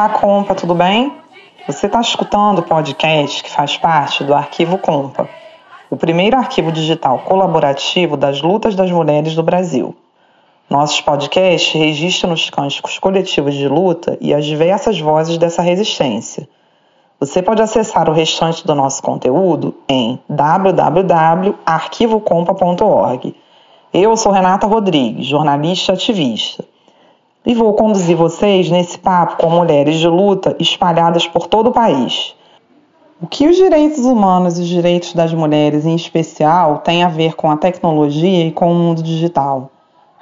Olá, Compa, tudo bem? Você está escutando o podcast que faz parte do Arquivo Compa, o primeiro arquivo digital colaborativo das lutas das mulheres do Brasil. Nossos podcasts registram os cânticos coletivos de luta e as diversas vozes dessa resistência. Você pode acessar o restante do nosso conteúdo em www.arquivocompa.org. Eu sou Renata Rodrigues, jornalista ativista e vou conduzir vocês nesse papo com mulheres de luta espalhadas por todo o país. O que os direitos humanos e os direitos das mulheres, em especial, têm a ver com a tecnologia e com o mundo digital?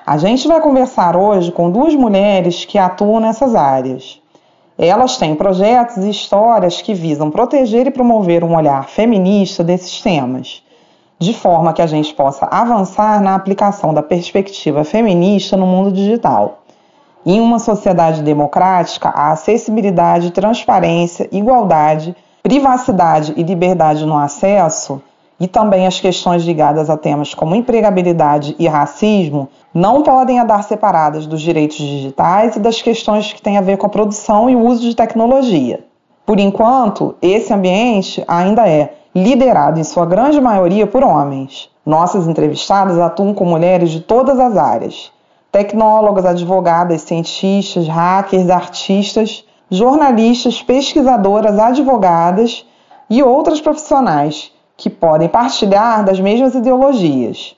A gente vai conversar hoje com duas mulheres que atuam nessas áreas. Elas têm projetos e histórias que visam proteger e promover um olhar feminista desses temas, de forma que a gente possa avançar na aplicação da perspectiva feminista no mundo digital. Em uma sociedade democrática, a acessibilidade, transparência, igualdade, privacidade e liberdade no acesso, e também as questões ligadas a temas como empregabilidade e racismo, não podem andar separadas dos direitos digitais e das questões que têm a ver com a produção e o uso de tecnologia. Por enquanto, esse ambiente ainda é liderado em sua grande maioria por homens. Nossas entrevistadas atuam com mulheres de todas as áreas, tecnólogas, advogadas, cientistas, hackers, artistas, jornalistas, pesquisadoras, advogadas e outras profissionais que podem partilhar das mesmas ideologias.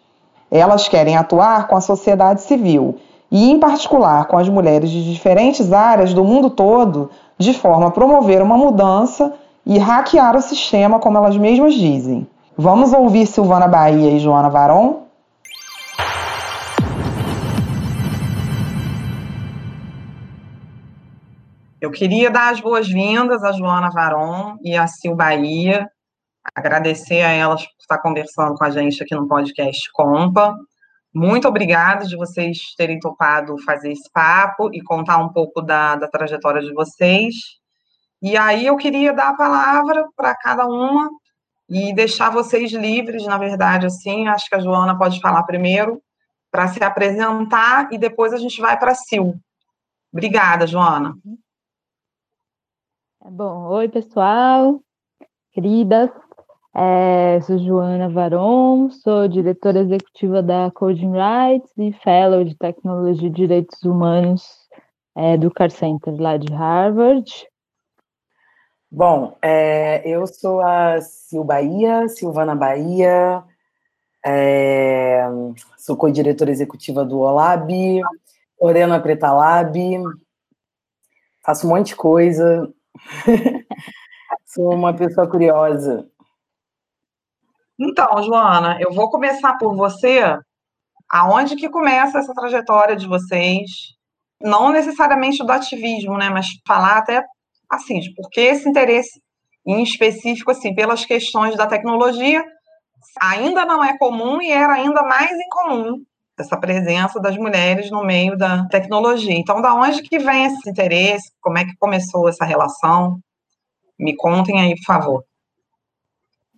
Elas querem atuar com a sociedade civil e, em particular, com as mulheres de diferentes áreas do mundo todo, de forma a promover uma mudança e hackear o sistema, como elas mesmas dizem. Vamos ouvir Silvana Bahia e Joana Varon? Eu queria dar as boas-vindas a Joana Varon e a Sil Bahia, agradecer a elas por estar conversando com a gente aqui no podcast Compa. Muito obrigada de vocês terem topado fazer esse papo e contar um pouco da, da trajetória de vocês. E aí eu queria dar a palavra para cada uma e deixar vocês livres, na verdade, assim, acho que a Joana pode falar primeiro, para se apresentar e depois a gente vai para a Sil. Obrigada, Joana. É bom, oi pessoal, queridas, é, sou Joana Varon, sou diretora executiva da Coding Rights e Fellow de Tecnologia e Direitos Humanos é, do Car Center lá de Harvard. Bom, é, eu sou a Sil Bahia, Silvana Bahia, é, sou co-diretora executiva do OLAB, coordeno a Preta Lab, faço um monte de coisa, Sou uma pessoa curiosa. Então, Joana, eu vou começar por você. Aonde que começa essa trajetória de vocês? Não necessariamente do ativismo, né? Mas falar até assim, de por que esse interesse em específico, assim, pelas questões da tecnologia, ainda não é comum e era ainda mais incomum essa presença das mulheres no meio da tecnologia. Então, da onde que vem esse interesse? Como é que começou essa relação? Me contem aí, por favor.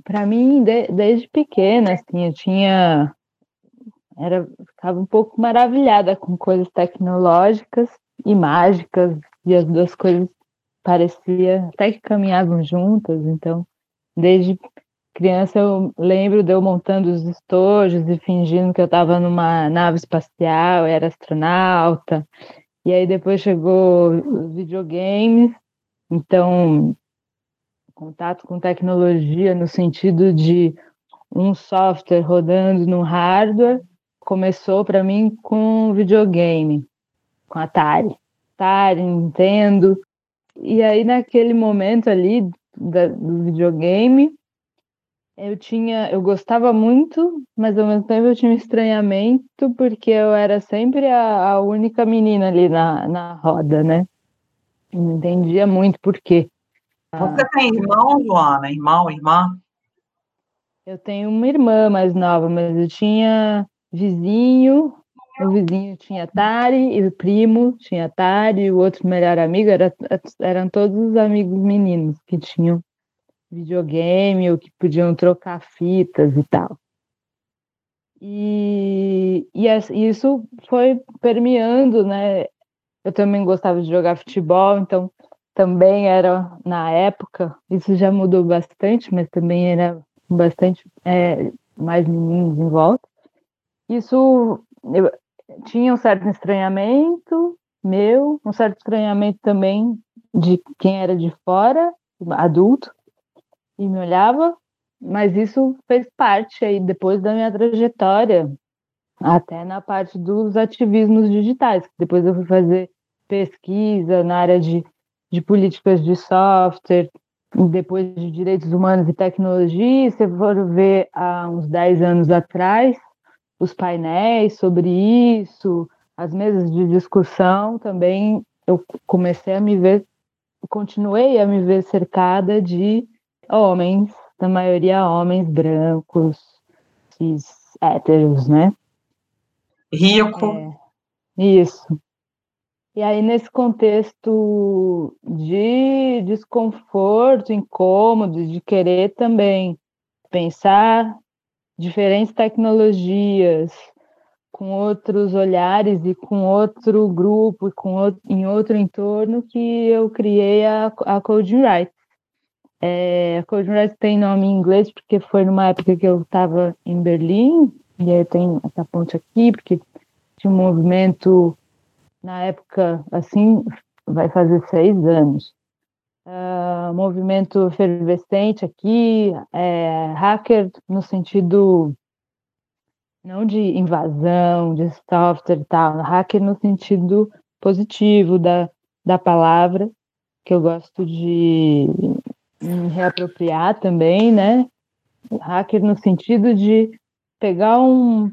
Para mim, de, desde pequena, assim, eu tinha era ficava um pouco maravilhada com coisas tecnológicas e mágicas e as duas coisas parecia até que caminhavam juntas. Então, desde criança eu lembro de eu montando os estojos e fingindo que eu estava numa nave espacial, era astronauta. E aí depois chegou os videogames, então contato com tecnologia no sentido de um software rodando no hardware começou para mim com videogame, com Atari, Atari, Nintendo. E aí naquele momento ali da, do videogame eu tinha, eu gostava muito, mas ao mesmo tempo eu tinha um estranhamento porque eu era sempre a, a única menina ali na, na roda, né? não entendia muito por quê. Você tem irmão, Joana? Irmão, irmã? Eu tenho uma irmã mais nova, mas eu tinha vizinho, o vizinho tinha Atari, e o primo tinha Atari, o outro melhor amigo era, eram todos os amigos meninos que tinham videogame ou que podiam trocar fitas e tal. E, e isso foi permeando, né? Eu também gostava de jogar futebol, então também era na época, isso já mudou bastante, mas também era bastante é, mais meninos em volta. Isso eu, tinha um certo estranhamento meu, um certo estranhamento também de quem era de fora, adulto, e me olhava, mas isso fez parte aí depois da minha trajetória, até na parte dos ativismos digitais. Depois eu fui fazer pesquisa na área de, de políticas de software, depois de direitos humanos e tecnologia. Se for ver há uns 10 anos atrás, os painéis sobre isso, as mesas de discussão também, eu comecei a me ver, continuei a me ver cercada de homens, na maioria homens brancos, cis, héteros, né? Rico. É, isso. E aí, nesse contexto de desconforto, incômodo, de querer também pensar diferentes tecnologias, com outros olhares e com outro grupo, com outro, em outro entorno, que eu criei a, a Coding Rights. É, Rights tem nome em inglês porque foi numa época que eu estava em Berlim, e aí tem essa ponte aqui, porque tinha um movimento, na época, assim, vai fazer seis anos, uh, movimento efervescente aqui, é, hacker no sentido não de invasão, de software e tal, hacker no sentido positivo da, da palavra, que eu gosto de me reapropriar também, né? Hacker no sentido de pegar um,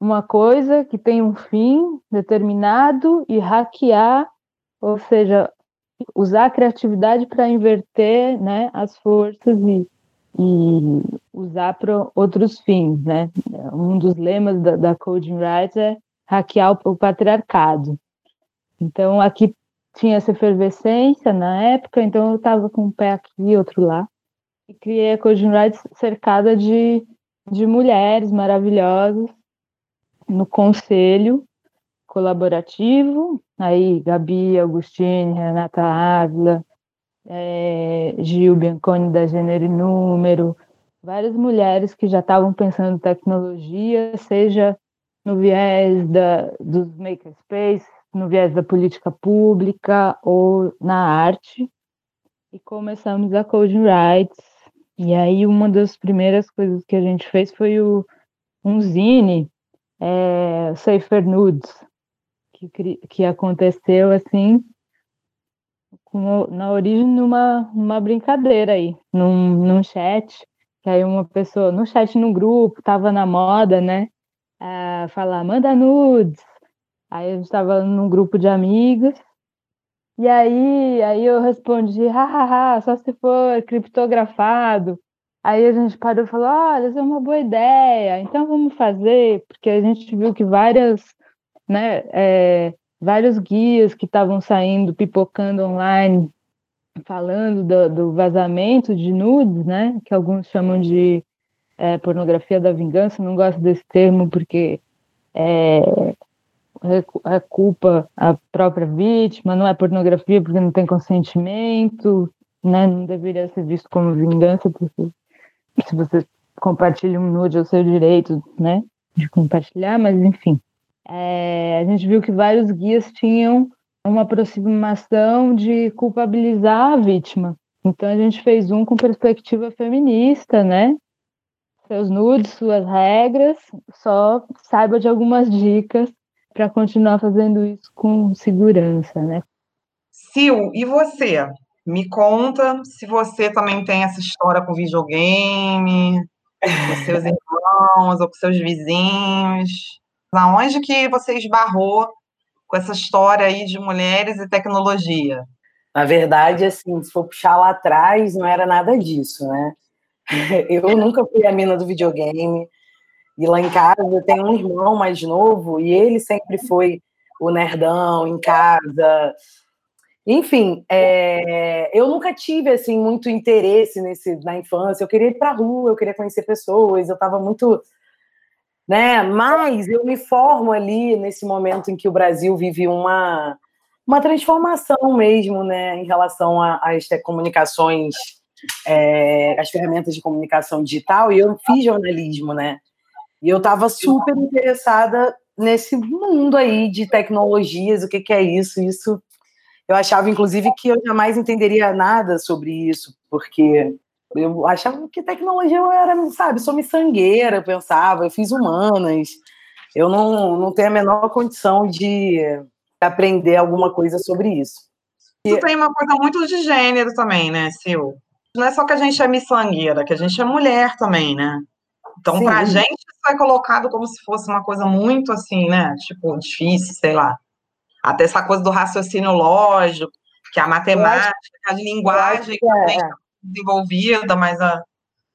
uma coisa que tem um fim determinado e hackear, ou seja, usar a criatividade para inverter né, as forças e, e usar para outros fins. Né? Um dos lemas da, da Coding Rights é hackear o, o patriarcado. Então, aqui tinha essa efervescência na época, então eu estava com um pé aqui e outro lá. E criei a Coding cercada de, de mulheres maravilhosas no conselho colaborativo, aí Gabi, Augustine, Renata Ávila, é, Gil Bianconi da Gênero e Número, várias mulheres que já estavam pensando em tecnologia, seja no viés da, dos makerspace, no viés da política pública ou na arte. E começamos a Coding Rights. E aí uma das primeiras coisas que a gente fez foi o, um zine, é, Safer Nudes, que, que aconteceu assim com, na origem numa uma brincadeira aí, num, num chat, que aí uma pessoa, no chat no grupo, tava na moda, né? Falar, manda nudes. Aí a gente estava num grupo de amigos, e aí, aí eu respondi, hahaha, só se for criptografado. Aí a gente parou e falou, olha, isso é uma boa ideia, então vamos fazer, porque a gente viu que várias né, é, vários guias que estavam saindo, pipocando online, falando do, do, vazamento de nudes, né, que alguns chamam de é, pornografia da vingança, não gosto desse termo porque é, é culpa a própria vítima, não é pornografia porque não tem consentimento, né, não deveria ser visto como vingança, porque se você compartilha um nude é o seu direito, né, de compartilhar, mas enfim é, a gente viu que vários guias tinham uma aproximação de culpabilizar a vítima. Então a gente fez um com perspectiva feminista, né? Seus nudes, suas regras, só saiba de algumas dicas para continuar fazendo isso com segurança, né? Sil, e você? Me conta se você também tem essa história com videogame, com seus irmãos ou com seus vizinhos. Aonde que você esbarrou com essa história aí de mulheres e tecnologia? Na verdade, assim, se for puxar lá atrás, não era nada disso, né? Eu nunca fui a mina do videogame. E lá em casa eu tenho um irmão mais novo e ele sempre foi o nerdão em casa. Enfim, é, eu nunca tive assim muito interesse nesse na infância. Eu queria ir para a rua, eu queria conhecer pessoas. Eu estava muito né? Mas eu me formo ali nesse momento em que o Brasil vive uma uma transformação mesmo, né, em relação às comunicações, é, as ferramentas de comunicação digital, e eu fiz jornalismo, né, e eu estava super interessada nesse mundo aí de tecnologias, o que, que é isso, isso, eu achava, inclusive, que eu jamais entenderia nada sobre isso, porque eu achava que tecnologia eu era, sabe, sou miçangueira, eu pensava, eu fiz humanas, eu não, não tenho a menor condição de aprender alguma coisa sobre isso. Isso tem uma coisa muito de gênero também, né, Sil? Não é só que a gente é miçangueira, que a gente é mulher também, né? Então, Sim. pra gente, isso é colocado como se fosse uma coisa muito assim, né? Tipo, difícil, sei lá. Até essa coisa do raciocínio lógico, que a matemática, a linguagem que é. é desenvolvida, mas a...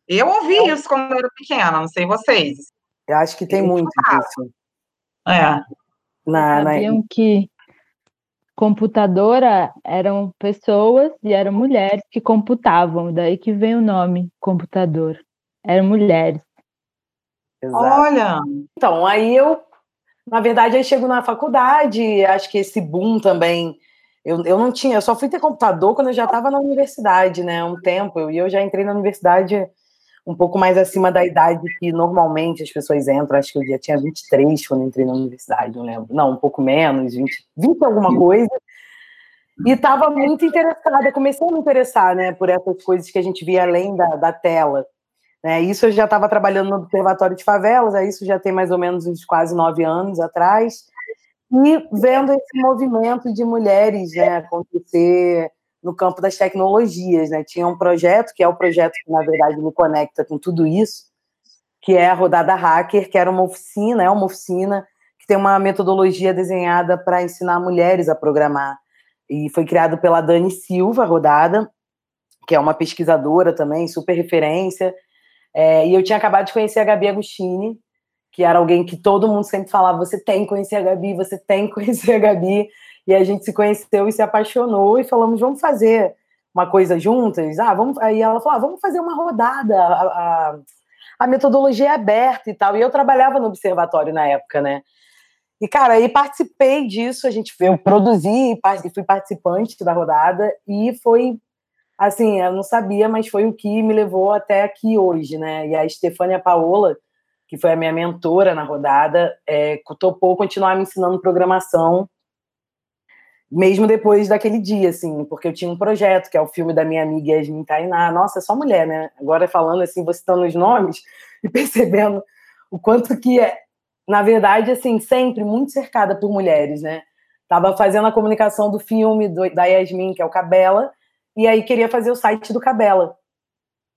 eu ouvi é. isso quando eu era pequena, não sei vocês. Eu acho que tem muito disso. É. Na, Sabiam na... que computadora eram pessoas e eram mulheres que computavam, daí que vem o nome computador. Eram mulheres. Exato. Olha! Então, aí eu, na verdade, aí chego na faculdade, acho que esse boom também. Eu, eu não tinha, eu só fui ter computador quando eu já estava na universidade, né? Um tempo, e eu já entrei na universidade um pouco mais acima da idade que normalmente as pessoas entram. Acho que eu já tinha 23 quando entrei na universidade, não lembro. Não, um pouco menos, 20, 20 alguma coisa. E estava muito interessada, comecei a me interessar né, por essas coisas que a gente via além da, da tela. Né? Isso eu já estava trabalhando no Observatório de Favelas, isso já tem mais ou menos uns quase nove anos atrás. E vendo esse movimento de mulheres né, acontecer no campo das tecnologias, né? Tinha um projeto, que é o projeto que, na verdade, me conecta com tudo isso, que é a Rodada Hacker, que era uma oficina, é uma oficina que tem uma metodologia desenhada para ensinar mulheres a programar. E foi criado pela Dani Silva, Rodada, que é uma pesquisadora também, super referência. É, e eu tinha acabado de conhecer a Gabi Agostini, que era alguém que todo mundo sempre falava: você tem que conhecer a Gabi, você tem que conhecer a Gabi. E a gente se conheceu e se apaixonou e falamos, vamos fazer uma coisa juntas? Ah, vamos... Aí ela falou, ah, vamos fazer uma rodada, a, a, a, metodologia é aberta e tal. E eu trabalhava no observatório na época, né? E, cara, aí participei disso, a gente, eu produzi e fui participante da rodada e foi, assim, eu não sabia, mas foi o que me levou até aqui hoje, né? E a Estefânia Paola, que foi a minha mentora na rodada, é, topou continuar me ensinando programação mesmo depois daquele dia, assim, porque eu tinha um projeto, que é o filme da minha amiga Yasmin Tainá. Nossa, é só mulher, né? Agora falando assim, você citando os nomes e percebendo o quanto que é, na verdade, assim, sempre muito cercada por mulheres, né? Tava fazendo a comunicação do filme do, da Yasmin, que é o Cabela, e aí queria fazer o site do Cabela.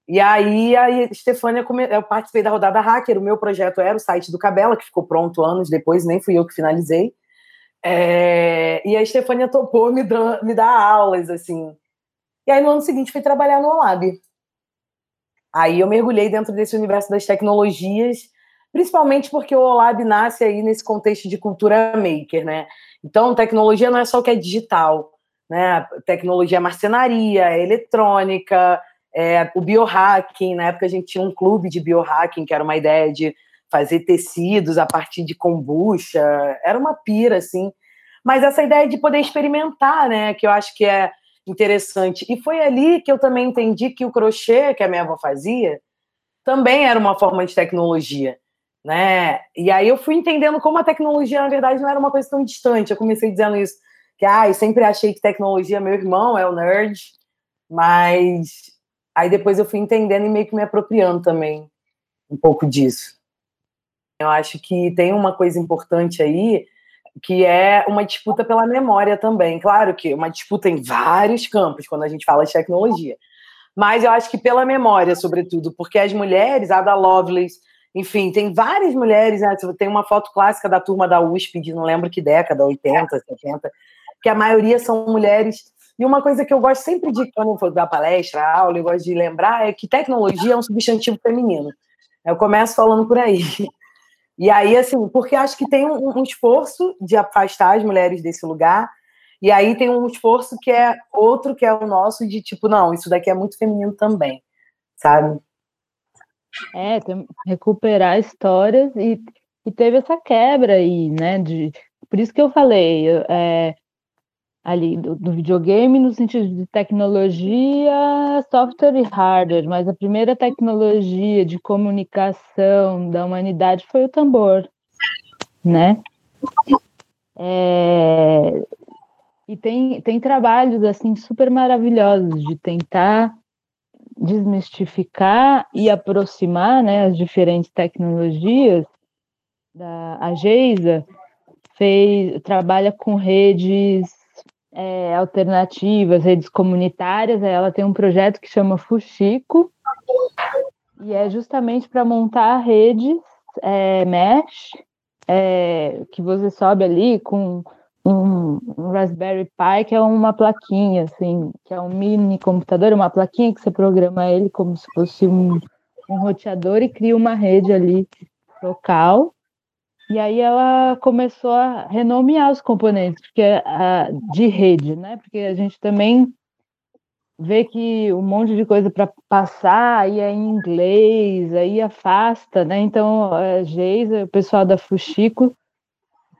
E aí a Stefânia, eu participei da rodada hacker, o meu projeto era o site do Cabela, que ficou pronto anos depois, nem fui eu que finalizei. É, e a Estefânia topou me, me dar aulas, assim. E aí, no ano seguinte, fui trabalhar no Olab. Aí eu mergulhei dentro desse universo das tecnologias, principalmente porque o Olab nasce aí nesse contexto de cultura maker, né? Então, tecnologia não é só o que é digital, né? Tecnologia é marcenaria, é eletrônica, é o biohacking. Na época a gente tinha um clube de biohacking, que era uma ideia de fazer tecidos a partir de kombucha, era uma pira, assim. Mas essa ideia de poder experimentar, né, que eu acho que é interessante. E foi ali que eu também entendi que o crochê que a minha avó fazia também era uma forma de tecnologia, né? E aí eu fui entendendo como a tecnologia, na verdade, não era uma coisa tão distante. Eu comecei dizendo isso, que ah, eu sempre achei que tecnologia, meu irmão é o nerd, mas aí depois eu fui entendendo e meio que me apropriando também um pouco disso. Eu acho que tem uma coisa importante aí, que é uma disputa pela memória também. Claro que uma disputa em vários campos, quando a gente fala de tecnologia. Mas eu acho que pela memória, sobretudo, porque as mulheres, Ada Lovelace, enfim, tem várias mulheres, né? Tem uma foto clássica da turma da USP, de não lembro que década, 80, 70, que a maioria são mulheres. E uma coisa que eu gosto sempre de, quando eu for dar palestra, aula, eu gosto de lembrar, é que tecnologia é um substantivo feminino. Eu começo falando por aí. E aí, assim, porque acho que tem um, um, esforço de afastar as mulheres desse lugar, e aí tem um esforço que é outro, que é o nosso, de tipo, não, isso daqui é muito feminino também, sabe? É, tem, recuperar histórias e, e teve essa quebra aí, né? De, por isso que eu falei, é, ali do, do, videogame no sentido de tecnologia, software e hardware, mas a primeira tecnologia de comunicação da humanidade foi o tambor, né? É, e tem, tem trabalhos assim super maravilhosos de tentar desmistificar e aproximar né, as diferentes tecnologias. Da, a Geisa fez, trabalha com redes é, alternativas, redes comunitárias. Ela tem um projeto que chama Fuxico, e é justamente para montar redes é, mesh, é, que você sobe ali com um, um, Raspberry Pi, que é uma plaquinha, assim, que é um mini computador, uma plaquinha que você programa ele como se fosse um, um roteador e cria uma rede ali local. E aí ela começou a renomear os componentes porque a, de rede, né? Porque a gente também vê que um monte de coisa para passar aí é em inglês, aí afasta, né? Então a Geisa, o pessoal da Fuxico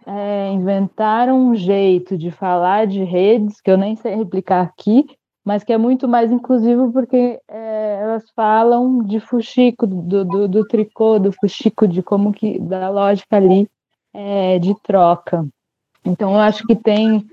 é, inventaram um jeito de falar de redes que eu nem sei replicar aqui, mas que é muito mais inclusivo porque é, elas falam de fuxico, do, do, do, tricô, do fuxico, de como que, da lógica ali é, de troca. Então, eu acho que tem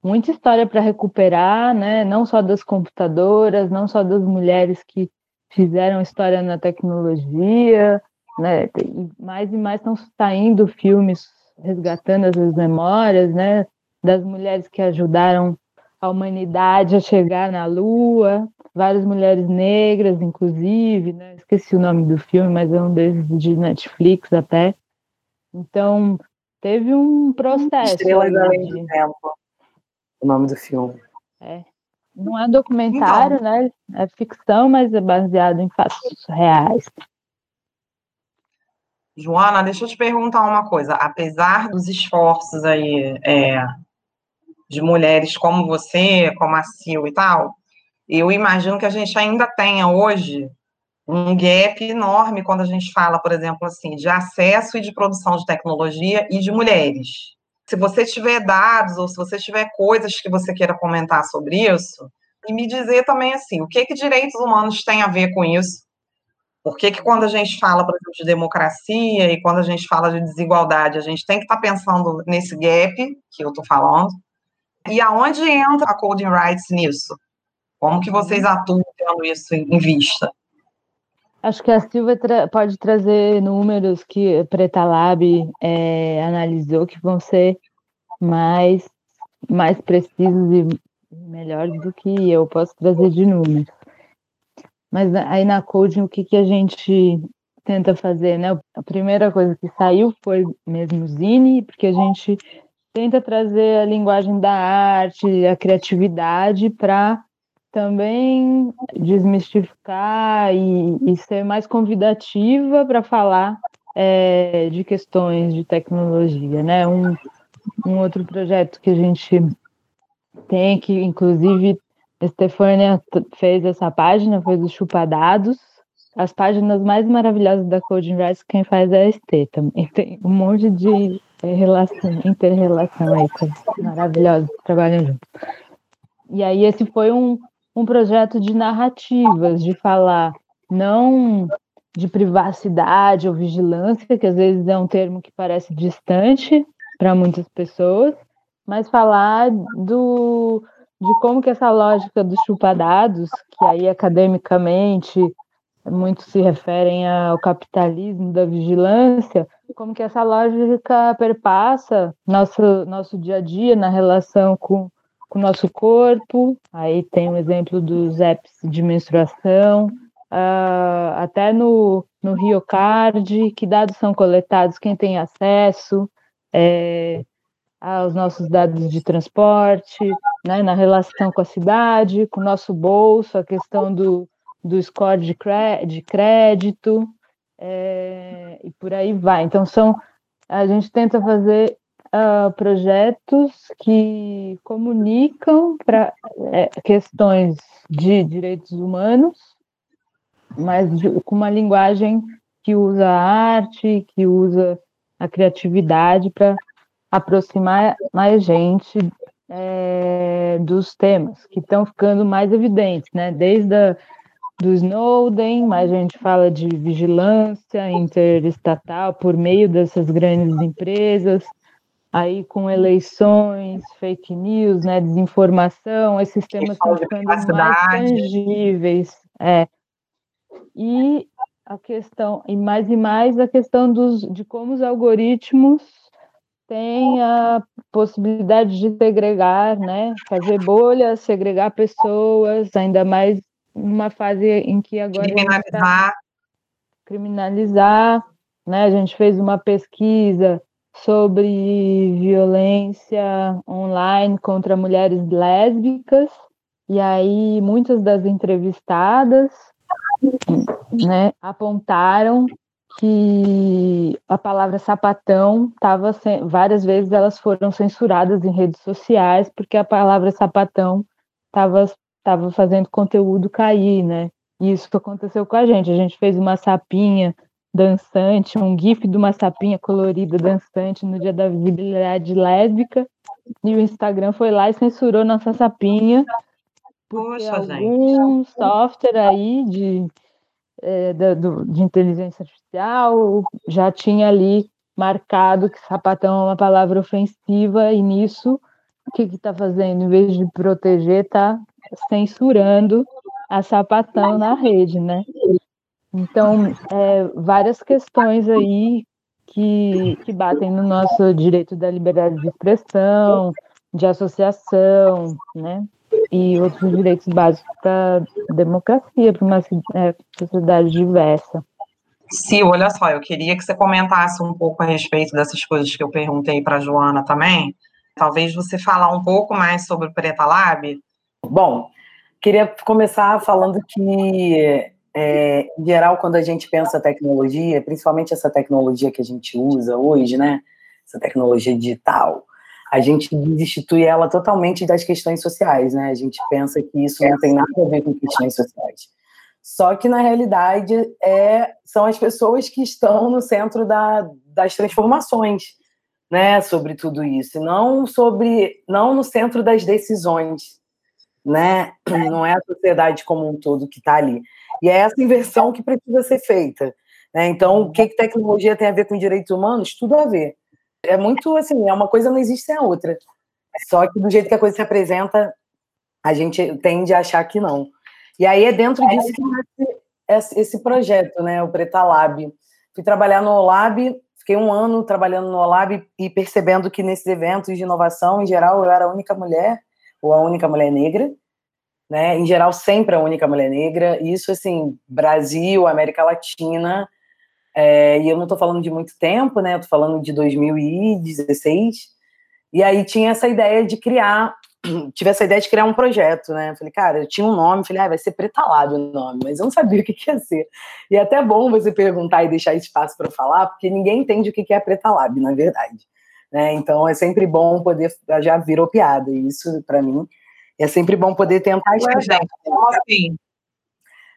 muita história para recuperar, né? não só das computadoras, não só das mulheres que fizeram história na tecnologia, né? E mais e mais estão saindo filmes resgatando as memórias, né? Das mulheres que ajudaram a humanidade a chegar na Lua, várias mulheres negras, inclusive, né? Esqueci o nome do filme, mas é um desses de Netflix até. Então, teve um processo. Estrelas Além do Tempo, o nome do filme. É. Não é documentário, então, né? É ficção, mas é baseado em fatos reais. Joana, deixa eu te perguntar uma coisa. Apesar dos esforços aí é, de mulheres como você, como a Sil e tal, eu imagino que a gente ainda tenha hoje um gap enorme quando a gente fala, por exemplo, assim, de acesso e de produção de tecnologia e de mulheres. Se você tiver dados ou se você tiver coisas que você queira comentar sobre isso, e me dizer também assim, o que que direitos humanos têm a ver com isso? Por que, que quando a gente fala, por exemplo, de democracia e quando a gente fala de desigualdade, a gente tem que estar tá pensando nesse gap que eu estou falando? E aonde entra a Coding Rights nisso? Como que vocês uhum. atuam tendo isso em vista? Acho que a Silva tra pode trazer números que a Preta Lab é, analisou que vão ser mais, mais precisos e melhores do que eu posso trazer de números. Mas aí na coding, o que, que a gente tenta fazer, né? A primeira coisa que saiu foi mesmo o Zine, porque a gente tenta trazer a linguagem da arte, a criatividade para também desmistificar e, e, ser mais convidativa para falar é, de questões de tecnologia, né? Um, um outro projeto que a gente tem que, inclusive, Estefânia fez essa página, fez o Chupadados. As páginas mais maravilhosas da Coding Rights, quem faz é a Estê também. Tem um monte de relação, inter-relação aí, maravilhosos trabalham juntos. E aí esse foi um, um projeto de narrativas, de falar não de privacidade ou vigilância, que às vezes é um termo que parece distante para muitas pessoas, mas falar do de como que essa lógica dos chupadados, que aí academicamente muitos se referem ao capitalismo da vigilância, como que essa lógica perpassa nosso, nosso dia a dia na relação com, com o nosso corpo. Aí tem o exemplo dos apps de menstruação, uh, até no, no RioCard, que dados são coletados, quem tem acesso, é, aos nossos dados de transporte, né, na relação com a cidade, com o nosso bolso, a questão do, do score de, de crédito, é, e por aí vai. Então, são, a gente tenta fazer uh, projetos que comunicam para é, questões de direitos humanos, mas de, com uma linguagem que usa a arte, que usa a criatividade para aproximar mais gente é, dos temas que estão ficando mais evidentes, né? Desde a, do Snowden, mas a gente fala de vigilância interestatal por meio dessas grandes empresas, aí com eleições, fake news, né, desinformação, esses temas estão ficando mais tangíveis. É. E a questão, e mais e mais a questão dos, de como os algoritmos têm a possibilidade de segregar, né, fazer bolhas, segregar pessoas, ainda mais numa fase em que agora tá criminalizar, tá criminalizar, né? A gente fez uma pesquisa sobre violência online contra mulheres lésbicas e aí muitas das entrevistadas, né, apontaram que a palavra sapatão estava várias vezes elas foram censuradas em redes sociais porque a palavra sapatão estava estava fazendo conteúdo cair, né? E isso aconteceu com a gente. A gente fez uma sapinha dançante, um gif de uma sapinha colorida dançante no dia da visibilidade lésbica, e o Instagram foi lá e censurou nossa sapinha. Poxa, algum gente. software aí de, é, de, de inteligência artificial já tinha ali marcado que sapatão é uma palavra ofensiva, e nisso o que está fazendo? Em vez de proteger, está censurando a sapatão na rede, né? Então, é, várias questões aí que, que batem no nosso direito da liberdade de expressão, de associação, né? E outros direitos básicos para democracia, para uma é, sociedade diversa. Sim, olha só, eu queria que você comentasse um pouco a respeito dessas coisas que eu perguntei para Joana também. Talvez você falar um pouco mais sobre o Preta Lab, Bom, queria começar falando que, é, em geral, quando a gente pensa tecnologia, principalmente essa tecnologia que a gente usa hoje, né? Essa tecnologia digital, a gente desinstitui ela totalmente das questões sociais, né? A gente pensa que isso não tem nada a ver com questões sociais. Só que, na realidade, é, são as pessoas que estão no centro da, das transformações, né? Sobre tudo isso, não sobre, não no centro das decisões né? Não é a sociedade como um todo que está ali. E é essa inversão que precisa ser feita. Né? Então, o que, que tecnologia tem a ver com direitos humanos? Tudo a ver. É muito assim, é uma coisa não existe sem a outra. Só que do jeito que a coisa se apresenta, a gente tende a achar que não. E aí é dentro disso que nasce esse projeto, né? O Preta Lab. Fui trabalhar no Olab, fiquei um ano trabalhando no Olab e percebendo que nesses eventos de inovação, em geral, eu era a única mulher ou a única mulher negra, né? Em geral, sempre a única mulher negra. Isso, assim, Brasil, América Latina. É, e eu não estou falando de muito tempo, né? Estou falando de 2016. E aí tinha essa ideia de criar, tive essa ideia de criar um projeto, né? Falei, cara, eu tinha um nome, falei, ah, vai ser Pretalado o nome, mas eu não sabia o que, que ia ser. E é até bom você perguntar e deixar espaço para falar, porque ninguém entende o que, que é Pretalab, na verdade. Né? Então é sempre bom poder, já virou piada, isso para mim é sempre bom poder tentar explicar. Assim.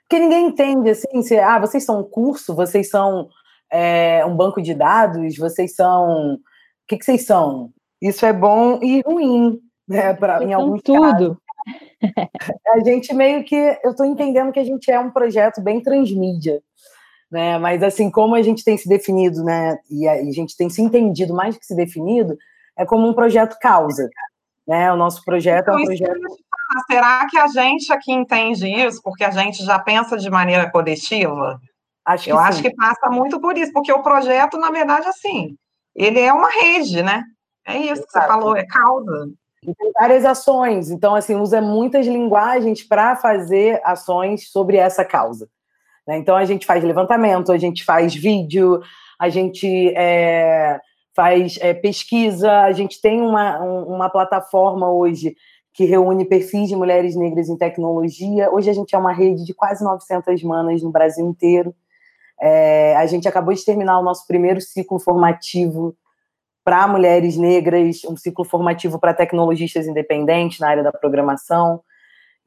Porque ninguém entende assim, se, ah, vocês são um curso, vocês são é, um banco de dados, vocês são. O que, que vocês são? Isso é bom e ruim, né? Pra, em alguns tudo. Casos. A gente meio que. Eu estou entendendo que a gente é um projeto bem transmídia né? Mas assim, como a gente tem se definido, né? E a, gente tem se entendido mais que se definido, é como um projeto causa, né? O nosso projeto então, é um então, projeto. Será que a gente aqui entende isso, porque a gente já pensa de maneira coletiva? Acho Eu sim. acho que passa muito por isso, porque o projeto, na verdade, assim, ele é uma rede, né? É isso Exato. que você falou, é causa. E tem várias ações, então, assim, usa muitas linguagens para fazer ações sobre essa causa. Né? Então a gente faz levantamento, a gente faz vídeo, a gente é, faz é, pesquisa, a gente tem uma, uma plataforma hoje que reúne perfis de mulheres negras em tecnologia. Hoje a gente é uma rede de quase 900 manas no Brasil inteiro. É, a gente acabou de terminar o nosso primeiro ciclo formativo para mulheres negras, um ciclo formativo para tecnologistas independentes na área da programação.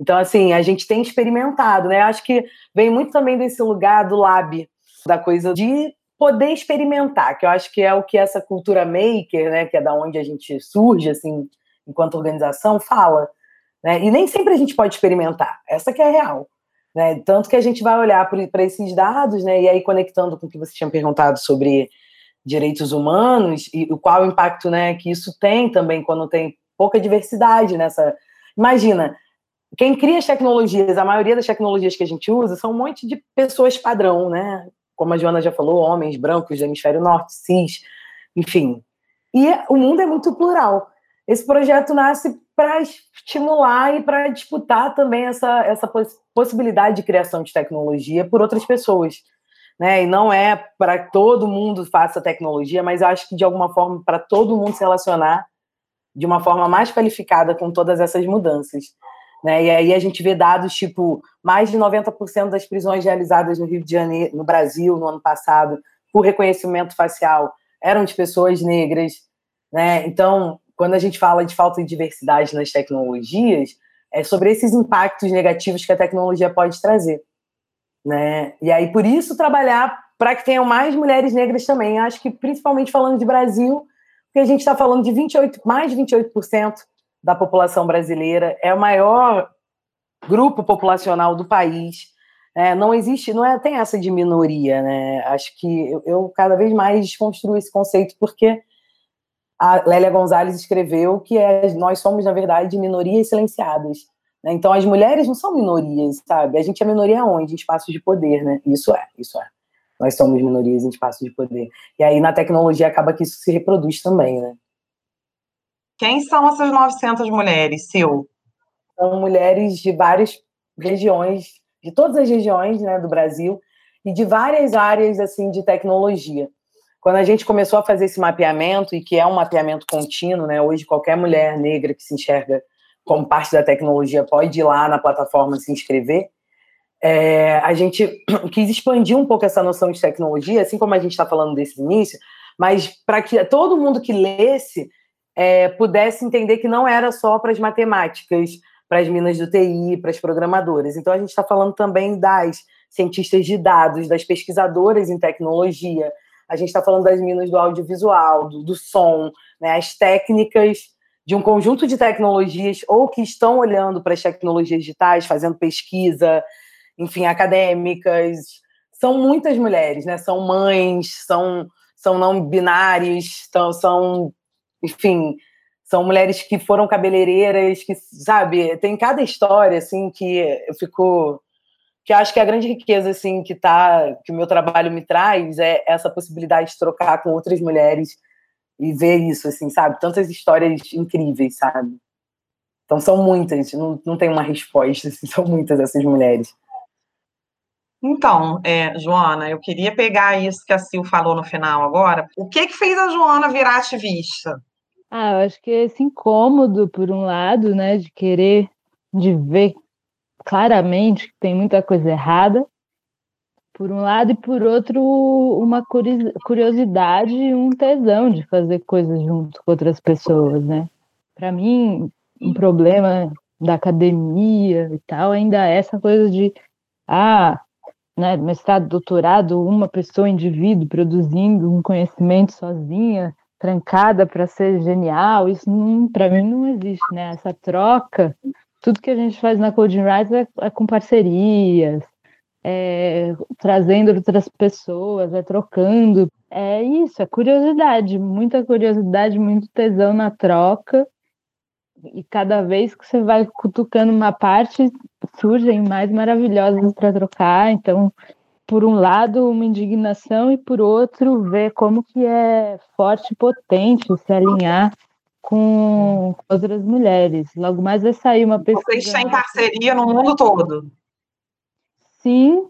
Então, assim, a gente tem experimentado, né? Acho que vem muito também desse lugar do lab, da coisa de poder experimentar, que eu acho que é o que essa cultura maker, né, que é da onde a gente surge, assim, enquanto organização, fala. Né? E nem sempre a gente pode experimentar. Essa que é a real. Né? Tanto que a gente vai olhar para esses dados, né? e aí conectando com o que você tinha perguntado sobre direitos humanos e o qual impacto né, que isso tem também quando tem pouca diversidade nessa. Imagina, quem cria as tecnologias, a maioria das tecnologias que a gente usa são um monte de pessoas padrão, né? Como a Joana já falou, homens brancos do hemisfério norte, cis, enfim. E o mundo é muito plural. Esse projeto nasce para estimular e para disputar também essa, essa possibilidade de criação de tecnologia por outras pessoas. Né? E não é para todo mundo faça tecnologia, mas eu acho que de alguma forma para todo mundo se relacionar de uma forma mais qualificada com todas essas mudanças. Né? E aí a gente vê dados tipo mais de 90% das prisões realizadas no Rio de Janeiro, no Brasil, no ano passado, por reconhecimento facial, eram de pessoas negras. Né? Então, quando a gente fala de falta de diversidade nas tecnologias, é sobre esses impactos negativos que a tecnologia pode trazer. Né? E aí, por isso, trabalhar para que tenham mais mulheres negras também. Acho que, principalmente falando de Brasil, porque a gente está falando de 28, mais de 28% da população brasileira, é o maior grupo populacional do país. É, não existe, não é, tem essa de minoria, né? Acho que eu, eu cada vez mais desconstruo esse conceito, porque a Lélia Gonzalez escreveu que é, nós somos, na verdade, minorias silenciadas. Né? Então, as mulheres não são minorias, sabe? A gente é minoria onde? Em espaços de poder, né? Isso é, isso é. Nós somos minorias em espaços de poder. E aí, na tecnologia, acaba que isso se reproduz também, né? Quem são essas 900 mulheres, Sil? São mulheres de várias regiões, de todas as regiões né, do Brasil, e de várias áreas assim de tecnologia. Quando a gente começou a fazer esse mapeamento, e que é um mapeamento contínuo, né, hoje qualquer mulher negra que se enxerga como parte da tecnologia pode ir lá na plataforma se inscrever, é, a gente quis expandir um pouco essa noção de tecnologia, assim como a gente está falando desse início, mas para que todo mundo que lesse é, pudesse entender que não era só para as matemáticas, para as minas do TI, para as programadoras. Então, a gente está falando também das cientistas de dados, das pesquisadoras em tecnologia, a gente está falando das minas do audiovisual, do, do som, né, as técnicas de um conjunto de tecnologias, ou que estão olhando para as tecnologias digitais, fazendo pesquisa, enfim, acadêmicas. São muitas mulheres, né? São mães, são, são não binários, são, são enfim, são mulheres que foram cabeleireiras, que, sabe, tem cada história, assim, que eu fico... Que acho que a grande riqueza, assim, que tá, que o meu trabalho me traz é essa possibilidade de trocar com outras mulheres e ver isso, assim, sabe? Tantas histórias incríveis, sabe? Então são muitas, não, não tem uma resposta, assim, são muitas essas mulheres. Então, é, Joana, eu queria pegar isso que a Sil falou no final agora. O que que fez a Joana virar ativista? Ah, eu acho que esse incômodo, por um lado, né, de querer, de ver claramente que tem muita coisa errada, por um lado, e por outro, uma curiosidade e um tesão de fazer coisas junto com outras pessoas, né? Para mim, um problema da academia e tal ainda é essa coisa de, ah, né, mestrado, doutorado, uma pessoa, indivíduo, produzindo um conhecimento sozinha, trancada para ser genial, isso para mim não existe, né? Essa troca, tudo que a gente faz na Coding Rise é, é com parcerias, é, trazendo outras pessoas, é trocando. É isso, é curiosidade, muita curiosidade, muito tesão na troca. E cada vez que você vai cutucando uma parte, surgem mais maravilhosas para trocar. Então, por um lado, uma indignação e por outro, ver como que é forte e potente se alinhar com outras mulheres. Logo mais vai sair uma pesquisa. Vocês têm parceria no mundo todo? Sim,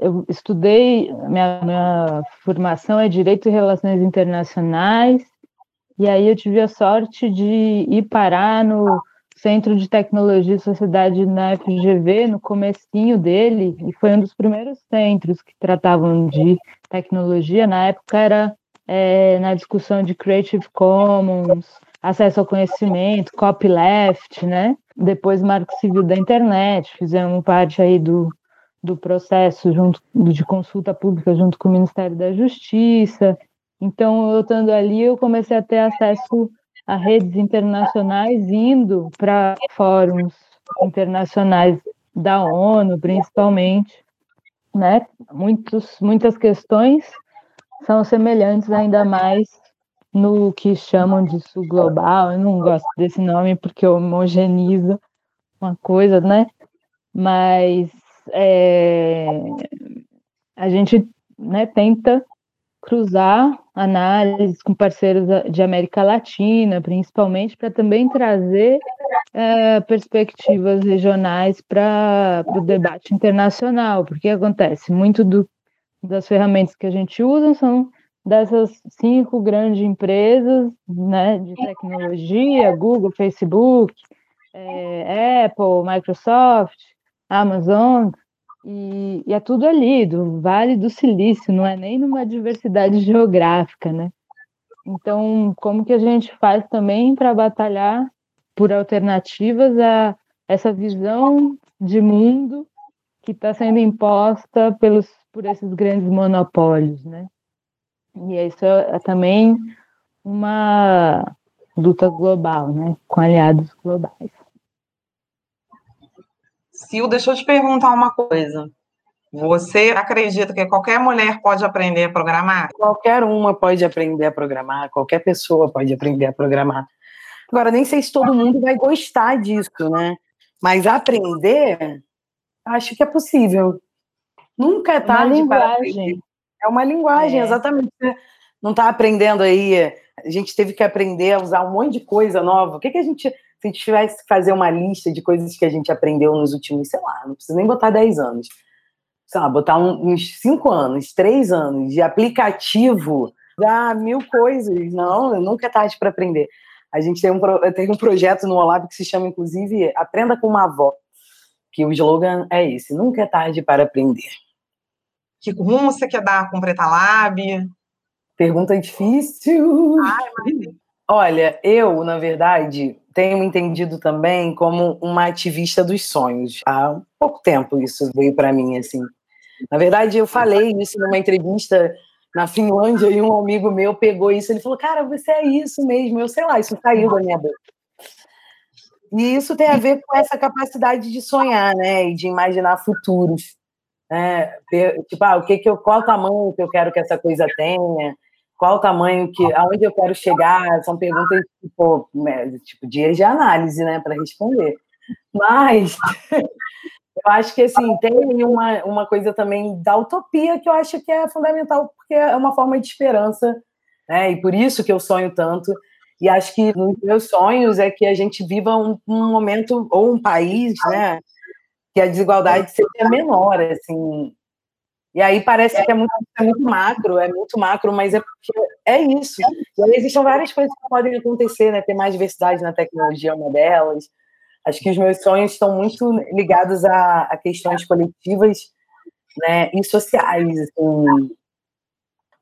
eu estudei, minha, minha formação é Direito e Relações Internacionais, e aí eu tive a sorte de ir parar no Centro de Tecnologia e Sociedade na FGV, no comecinho dele, e foi um dos primeiros centros que tratavam de tecnologia. Na época era é, na discussão de Creative Commons, acesso ao conhecimento, copyleft, né? Depois Marco Civil da Internet, fizemos parte aí do, do processo junto de consulta pública junto com o Ministério da Justiça. Então, eu estando ali, eu comecei a ter acesso a redes internacionais indo para fóruns internacionais da ONU, principalmente, né? Muitos, muitas questões são semelhantes ainda mais no que chamam de sul global. Eu não gosto desse nome porque homogeneiza uma coisa, né? Mas é, a gente né, tenta cruzar análises com parceiros de América Latina, principalmente, para também trazer é, perspectivas regionais para o debate internacional, porque acontece muito do, das ferramentas que a gente usa são dessas cinco grandes empresas né, de tecnologia, Google, Facebook, é, Apple, Microsoft, Amazon, e, e, é tudo ali, do Vale do Silício, não é nem numa diversidade geográfica, né? Então, como que a gente faz também para batalhar por alternativas a essa visão de mundo que está sendo imposta pelos, por esses grandes monopólios, né? E isso é, é também uma luta global, né? Com aliados globais. Sil, deixa eu te perguntar uma coisa. Você acredita que qualquer mulher pode aprender a programar? Qualquer uma pode aprender a programar, qualquer pessoa pode aprender a programar. Agora, nem sei se todo mundo vai gostar disso, né? Mas aprender, acho que é possível. Nunca é tarde para aprender. É uma linguagem, é. exatamente. Não está aprendendo aí. A gente teve que aprender a usar um monte de coisa nova. O que, que a gente se a gente tivesse que fazer uma lista de coisas que a gente aprendeu nos últimos, sei lá, não precisa nem botar 10 anos, sei lá, botar uns 5 anos, 3 anos de aplicativo, dá mil coisas. Não, nunca é tarde para aprender. A gente tem um, tem um projeto no Olab que se chama, inclusive, Aprenda com uma avó, que o slogan é esse, nunca é tarde para aprender. Que rumo você quer dar com o Preta Lab? Pergunta difícil. Ai, mas... Olha, eu, na verdade, tenho entendido também como uma ativista dos sonhos. Há pouco tempo isso veio para mim, assim. Na verdade, eu falei isso numa entrevista na Finlândia e um amigo meu pegou isso. Ele falou: Cara, você é isso mesmo. Eu sei lá, isso saiu da minha boca. E isso tem a ver com essa capacidade de sonhar, né? E de imaginar futuros. Né? Tipo, ah, o que que eu, qual o tamanho que eu quero que essa coisa tenha? Qual o tamanho que, aonde eu quero chegar, são perguntas tipo, né, tipo dias de análise, né, para responder. Mas eu acho que assim tem uma, uma coisa também da utopia que eu acho que é fundamental porque é uma forma de esperança, né, e por isso que eu sonho tanto. E acho que nos meus sonhos é que a gente viva um, um momento ou um país, né, que a desigualdade seja menor, assim, e aí parece que é muito, é muito macro, é muito macro, mas é porque é isso. E aí existem várias coisas que podem acontecer, né? Ter mais diversidade na tecnologia é uma delas. Acho que os meus sonhos estão muito ligados a, a questões coletivas né, e sociais. Assim.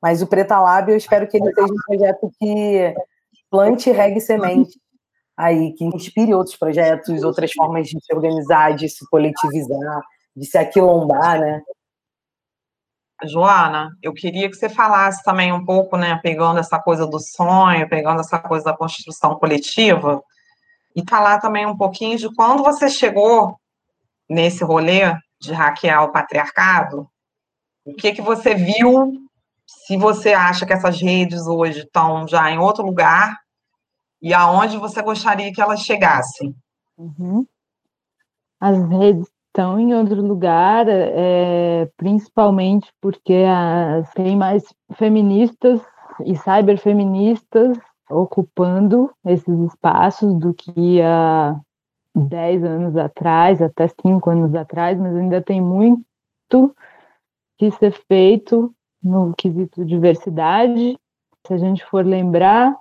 Mas o Preta Lab, eu espero que ele seja um projeto que plante regue semente aí, que inspire outros projetos, outras formas de se organizar, de se coletivizar, de se aquilombar, né? Joana, eu queria que você falasse também um pouco, né, pegando essa coisa do sonho, pegando essa coisa da construção coletiva, e falar também um pouquinho de quando você chegou nesse rolê de hackear o patriarcado, o que que você viu, se você acha que essas redes hoje estão já em outro lugar, e aonde você gostaria que elas chegassem. Uhum. As redes estão em outro lugar, é, principalmente porque as, tem mais feministas e cyberfeministas ocupando esses espaços do que há 10 anos atrás, até 5 anos atrás, mas ainda tem muito que ser feito no quesito diversidade. Se a gente for lembrar,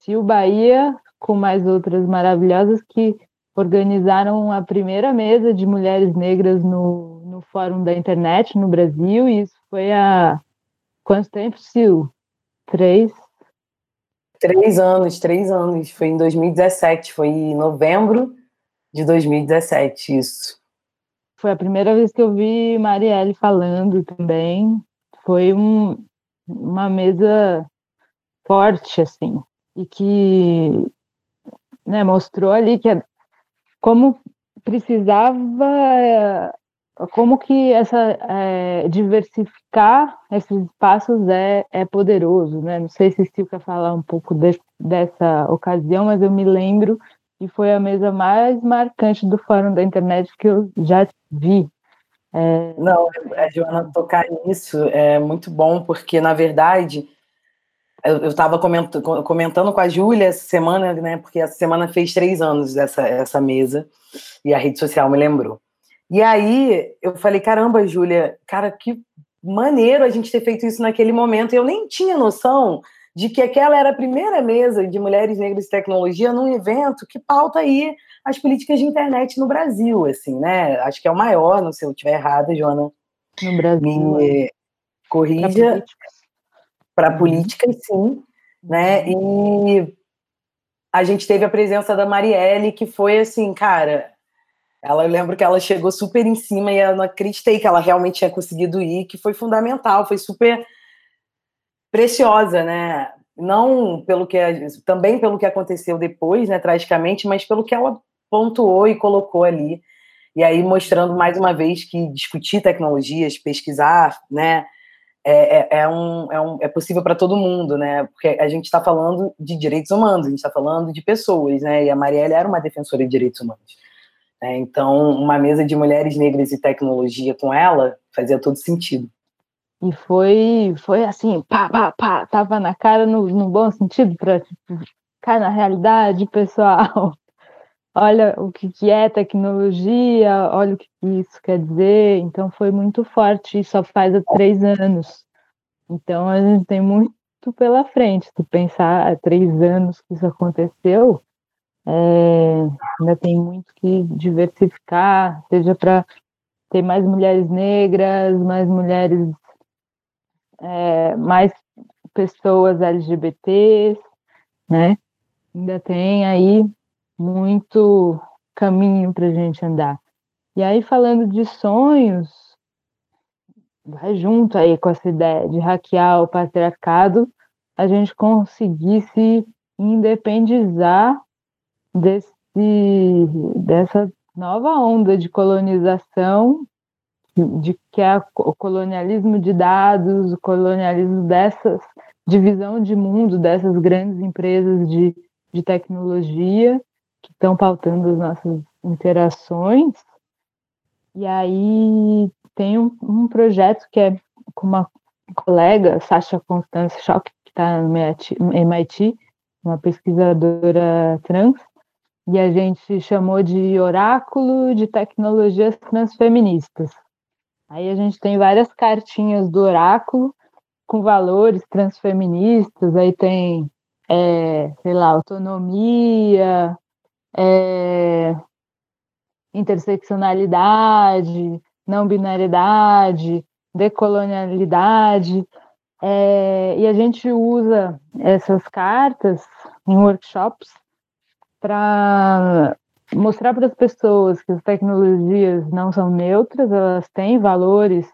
se o Bahia, com mais outras maravilhosas que organizaram a primeira mesa de mulheres negras no, no Fórum da Internet no Brasil, e isso foi há quanto tempo, Sil? Três? Três anos, três anos. Foi em 2017, foi em novembro de 2017, isso. Foi a primeira vez que eu vi Marielle falando também. Foi um, uma mesa forte, assim, e que né, mostrou ali que como precisava como que essa é, diversificar esses espaços é, é poderoso, né? Não sei se Sil quer falar um pouco de, dessa ocasião, mas eu me lembro que foi a mesa mais marcante do Fórum da Internet que eu já vi. É... Não, a Joana tocar nisso é muito bom, porque, na verdade, eu estava comentando, comentando com a Júlia essa semana, né? Porque essa semana fez três anos dessa essa mesa, e a rede social me lembrou. E aí eu falei, caramba, Júlia, cara, que maneiro a gente ter feito isso naquele momento. Eu nem tinha noção de que aquela era a primeira mesa de mulheres negras e tecnologia num evento que pauta aí as políticas de internet no Brasil, assim, né? Acho que é o maior, não sei se eu estiver errada, Joana. No Brasil. Me é. Para políticas, uhum. sim. Né? E a gente teve a presença da Marielle, que foi assim, cara, ela, eu lembro que ela chegou super em cima e eu não acreditei que ela realmente tinha conseguido ir, que foi fundamental, foi super preciosa, né? Não pelo que também pelo que aconteceu depois, né, tragicamente, mas pelo que ela pontuou e colocou ali. E aí mostrando mais uma vez que discutir tecnologias, pesquisar, né, é, é, é um, é, um, é possível para todo mundo, né? Porque a gente está falando de direitos humanos, a gente está falando de pessoas, né? E a Marielle era uma defensora de direitos humanos. É, então, uma mesa de mulheres negras e tecnologia com ela fazia todo sentido. E foi, foi assim, pá, pá, pá, tava na cara no, no bom sentido, para tipo, na realidade, pessoal. Olha o que, que é tecnologia, olha o que isso quer dizer. Então, foi muito forte, e só faz há três anos. Então, a gente tem muito pela frente. Se pensar há três anos que isso aconteceu, é, ainda tem muito que diversificar, seja para ter mais mulheres negras, mais mulheres, é, mais pessoas LGBTs, né? Ainda tem aí muito caminho para a gente andar. E aí, falando de sonhos, vai junto aí com essa ideia de hackear o patriarcado, a gente conseguisse independizar desse, dessa nova onda de colonização, de que é o colonialismo de dados, o colonialismo dessas divisão de mundo dessas grandes empresas de, de tecnologia que estão pautando as nossas interações. E aí tem um, um projeto que é com uma colega, Sasha Constance Schock, que está no MIT, uma pesquisadora trans, e a gente chamou de Oráculo de Tecnologias Transfeministas. Aí a gente tem várias cartinhas do Oráculo com valores transfeministas, aí tem, é, sei lá, autonomia, é, interseccionalidade, não binariedade, decolonialidade, é, e a gente usa essas cartas em workshops para mostrar para as pessoas que as tecnologias não são neutras, elas têm valores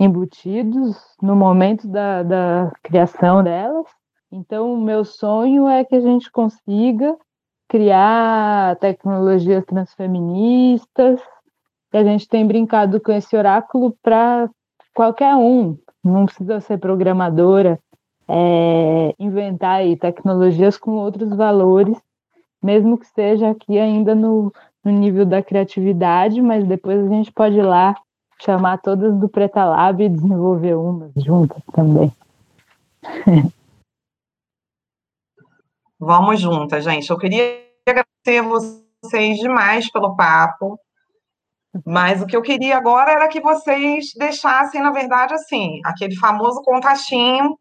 embutidos no momento da, da criação delas. Então, o meu sonho é que a gente consiga criar tecnologias transfeministas. E a gente tem brincado com esse oráculo para qualquer um, não precisa ser programadora, é, inventar tecnologias com outros valores mesmo que seja aqui ainda no, no nível da criatividade, mas depois a gente pode ir lá chamar todas do Preta Lab e desenvolver umas juntas também. Vamos juntas, gente. Eu queria agradecer vocês demais pelo papo, mas o que eu queria agora era que vocês deixassem, na verdade, assim, aquele famoso contatinho.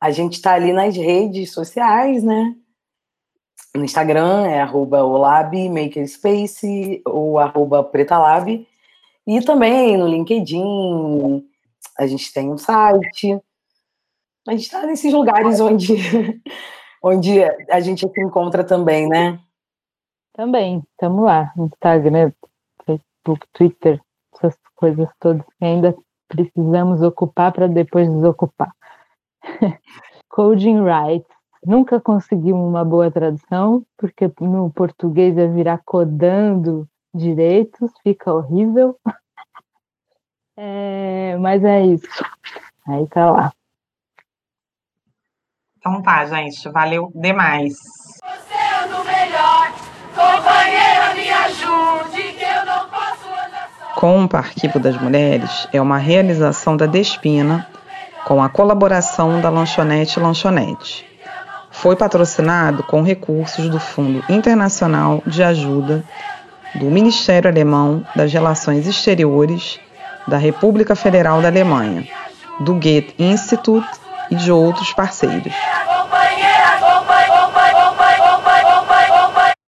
A gente está ali nas redes sociais, né? No Instagram é arroba olab, makerspace ou arroba pretalab. E também no LinkedIn, a gente tem um site. A gente está nesses lugares onde, onde a gente se encontra também, né? Também, estamos lá. Instagram, Facebook, Twitter, essas coisas todas que ainda precisamos ocupar para depois desocupar. Coding Rights Nunca conseguimos uma boa tradução, porque no português é virar codando direitos, fica horrível. É, mas é isso. Aí tá lá. Então tá, gente. Valeu demais. Você é o melhor, companheira, me ajude, que eu não posso andar só. Compa Arquivo das Mulheres é uma realização da Despina com a colaboração da Lanchonete Lanchonete. Foi patrocinado com recursos do Fundo Internacional de Ajuda do Ministério Alemão das Relações Exteriores da República Federal da Alemanha, do Goethe Institut e de outros parceiros.